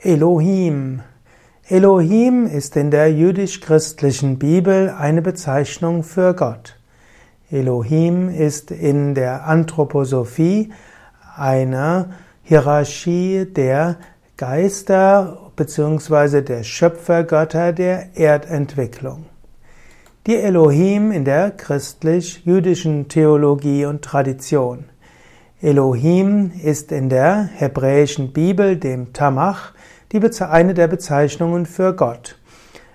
Elohim. Elohim ist in der jüdisch-christlichen Bibel eine Bezeichnung für Gott. Elohim ist in der Anthroposophie eine Hierarchie der Geister bzw. der Schöpfergötter der Erdentwicklung. Die Elohim in der christlich-jüdischen Theologie und Tradition. Elohim ist in der hebräischen Bibel, dem Tamach, die eine der Bezeichnungen für Gott.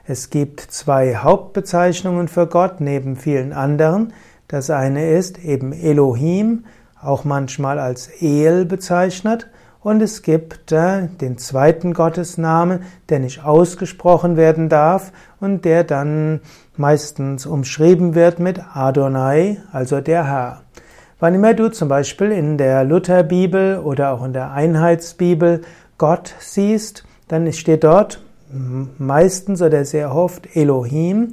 Es gibt zwei Hauptbezeichnungen für Gott neben vielen anderen. Das eine ist eben Elohim, auch manchmal als El bezeichnet. Und es gibt äh, den zweiten Gottesnamen, der nicht ausgesprochen werden darf und der dann meistens umschrieben wird mit Adonai, also der Herr. Wann immer du zum Beispiel in der Lutherbibel oder auch in der Einheitsbibel Gott siehst, dann steht dort meistens oder sehr oft Elohim.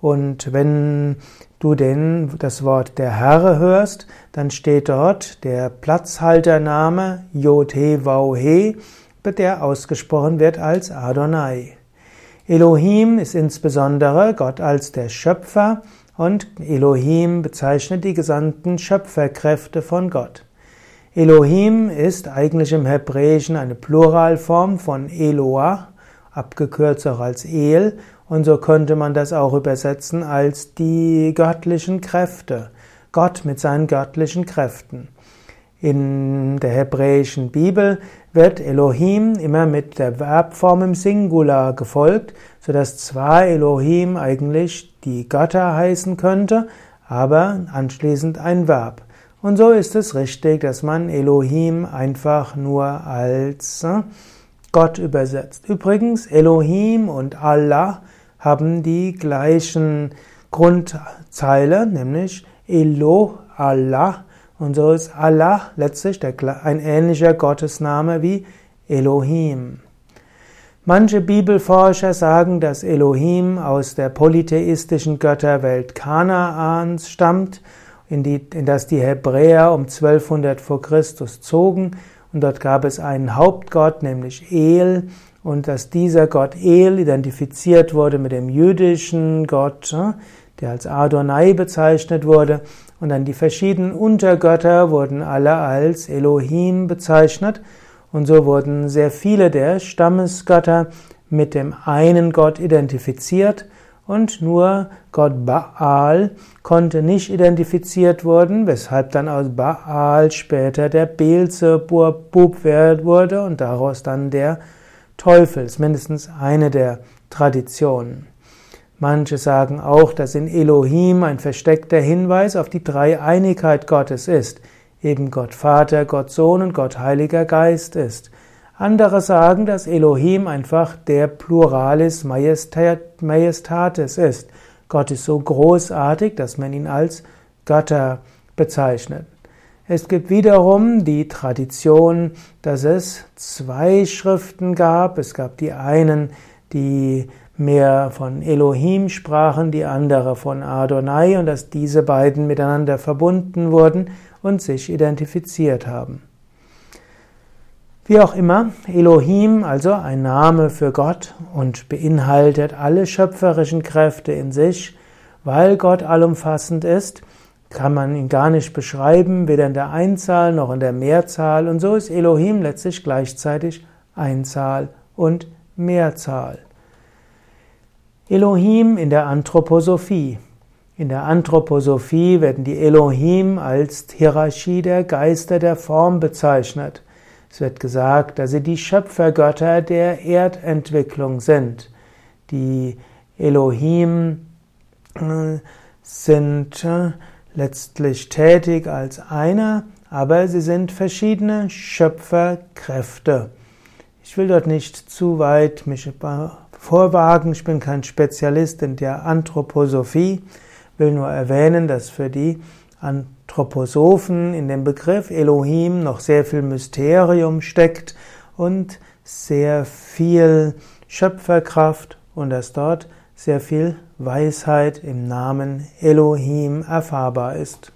Und wenn du den, das Wort der Herr hörst, dann steht dort der Platzhaltername Yod-He-Vau-He, der ausgesprochen wird als Adonai. Elohim ist insbesondere Gott als der Schöpfer und Elohim bezeichnet die gesamten Schöpferkräfte von Gott. Elohim ist eigentlich im Hebräischen eine Pluralform von Eloah, abgekürzt auch als El, und so könnte man das auch übersetzen als die göttlichen Kräfte, Gott mit seinen göttlichen Kräften. In der hebräischen Bibel wird Elohim immer mit der Verbform im Singular gefolgt, so dass zwar Elohim eigentlich die Götter heißen könnte, aber anschließend ein Verb. Und so ist es richtig, dass man Elohim einfach nur als äh, Gott übersetzt. Übrigens, Elohim und Allah haben die gleichen Grundzeile, nämlich Elo, Allah. Und so ist Allah letztlich ein ähnlicher Gottesname wie Elohim. Manche Bibelforscher sagen, dass Elohim aus der polytheistischen Götterwelt Kanaans stammt, in, die, in das die Hebräer um 1200 vor Christus zogen. Und dort gab es einen Hauptgott, nämlich El, und dass dieser Gott El identifiziert wurde mit dem jüdischen Gott, der als Adonai bezeichnet wurde, und dann die verschiedenen Untergötter wurden alle als Elohim bezeichnet. Und so wurden sehr viele der Stammesgötter mit dem einen Gott identifiziert. Und nur Gott Baal konnte nicht identifiziert werden, weshalb dann aus Baal später der Beelzebub wurde und daraus dann der Teufel. ist mindestens eine der Traditionen. Manche sagen auch, dass in Elohim ein versteckter Hinweis auf die Dreieinigkeit Gottes ist, eben Gott Vater, Gott Sohn und Gott Heiliger Geist ist. Andere sagen, dass Elohim einfach der Pluralis Majestatis ist. Gott ist so großartig, dass man ihn als Götter bezeichnet. Es gibt wiederum die Tradition, dass es zwei Schriften gab. Es gab die einen, die mehr von Elohim sprachen, die andere von Adonai und dass diese beiden miteinander verbunden wurden und sich identifiziert haben. Wie auch immer, Elohim, also ein Name für Gott und beinhaltet alle schöpferischen Kräfte in sich, weil Gott allumfassend ist, kann man ihn gar nicht beschreiben, weder in der Einzahl noch in der Mehrzahl, und so ist Elohim letztlich gleichzeitig Einzahl und Mehrzahl. Elohim in der Anthroposophie. In der Anthroposophie werden die Elohim als Hierarchie der Geister der Form bezeichnet. Es wird gesagt, dass sie die Schöpfergötter der Erdentwicklung sind. Die Elohim äh, sind äh, letztlich tätig als einer, aber sie sind verschiedene Schöpferkräfte. Ich will dort nicht zu weit mich vorwagen. Ich bin kein Spezialist in der Anthroposophie, will nur erwähnen, dass für die Anthroposophen in dem Begriff Elohim noch sehr viel Mysterium steckt und sehr viel Schöpferkraft und dass dort sehr viel Weisheit im Namen Elohim erfahrbar ist.